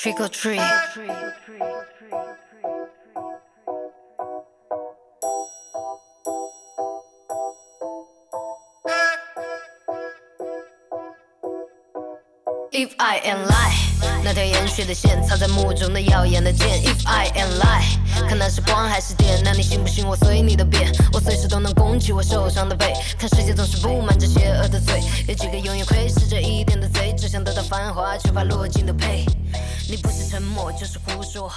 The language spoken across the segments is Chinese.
Trick or treat. If I am lie，那条延续的线藏在幕中的耀眼的剑。If I am lie，看那是光还是电？那你信不信我随你的便？我随时都能攻击我受伤的背。看世界总是布满着邪恶的嘴，有几个永远窥视着一点的贼，只想得到繁华，却怕落尽的配。你不是沉默就是胡说，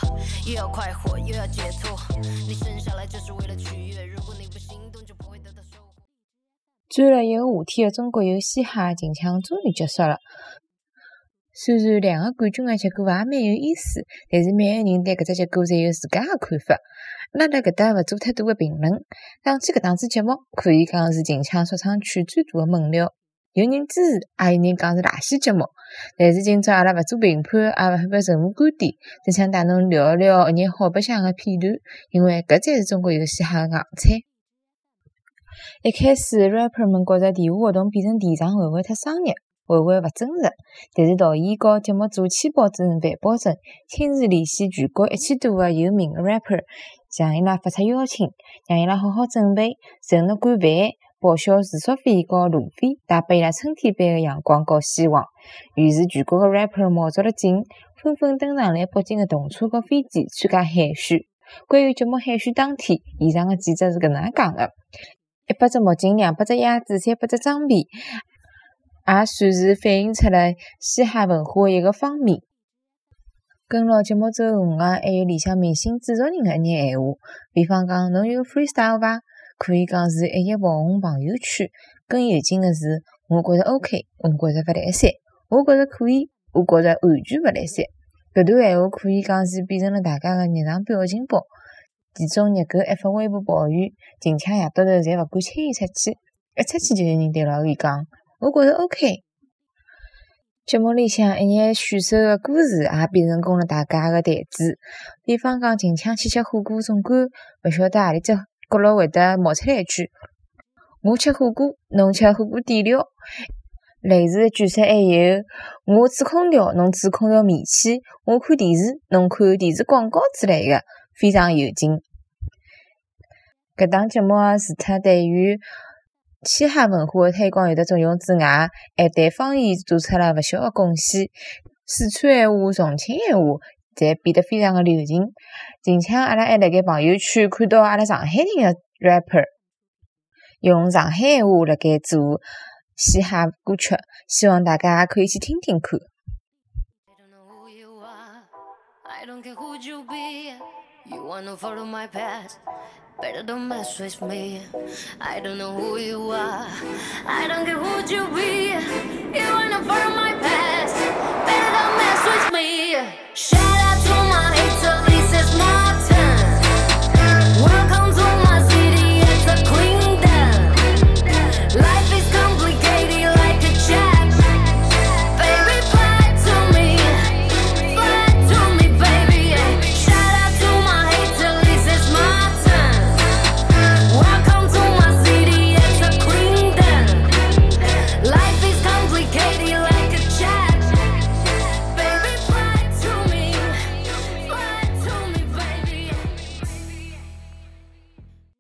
又要快活又要解脱。你生下来就是为了取悦，如果你不行动就不会得到收获。转了一个夏天的中国有嘻哈近腔终于结束了。虽然两个冠军的结果也蛮有意思，但是每个人对搿只结果侪有自家的看法。阿拉辣搿搭勿做太多的评论。讲起搿档子节目，可以讲是近腔说唱圈最大的猛料。有人支持，也有人讲是垃圾节目。但是今朝阿拉勿做评判，也勿发表任何观点，只想带侬聊一聊一眼好白相的片段，因为搿才是中国有嘻哈的硬菜。一开始，rapper 们觉着地下活动变成电商会勿会太商业？会勿会勿真实？但是导演和节目组千保证万保证，亲自联系全国一千多个有名的 rapper，向伊拉发出邀请，让伊拉好好准备，任侬管饭，报销住宿费和路费，带拨伊拉春天般的阳光和希望。于是，全国的 rapper 卯足了劲，纷纷登上来北京的动车和飞机参加海选。关于节目海选当天，现场的记者是搿能讲的：一百只墨镜，两百只鸭子，三百只装备。也算是反映出了嘻哈文化的一个方面。跟牢节目走红的，还有里向明星制作人的一眼闲话，比方讲，侬有 freestyle 伐？可以讲是一夜爆红朋友圈。更有劲的是，我觉着 OK，我觉着勿来三，我觉着可以，我觉着完全勿来三。搿段闲话可以讲是变成了大家的日常表情包。其中热狗一发微博抱怨，近腔夜到头侪勿敢轻易出去，一出去就有人对牢伊讲。我觉着 OK。节目里向一眼选手的歌词也变成功了大家的台子，比方讲近腔去吃火锅，总归勿晓得何里只角落会得冒出来一句：“我吃火锅，侬吃火锅底料。”类似的句式还有：“我吹空调，侬吹空调棉气；我看电视，侬看电视广告之类的，非常有劲。搿档节目啊，除脱对于嘻哈文化的推广有的作用之外，还对方言做出了勿小的贡献。四川闲话、重庆闲话侪变得非常的流行。近腔阿拉还辣盖朋友圈看到阿拉上海人的 rapper 用上海闲话辣盖做嘻哈歌曲，希望大家可以去听听看。Better don't mess with me. I don't know who you are. I don't care who you be. You wanna follow my path?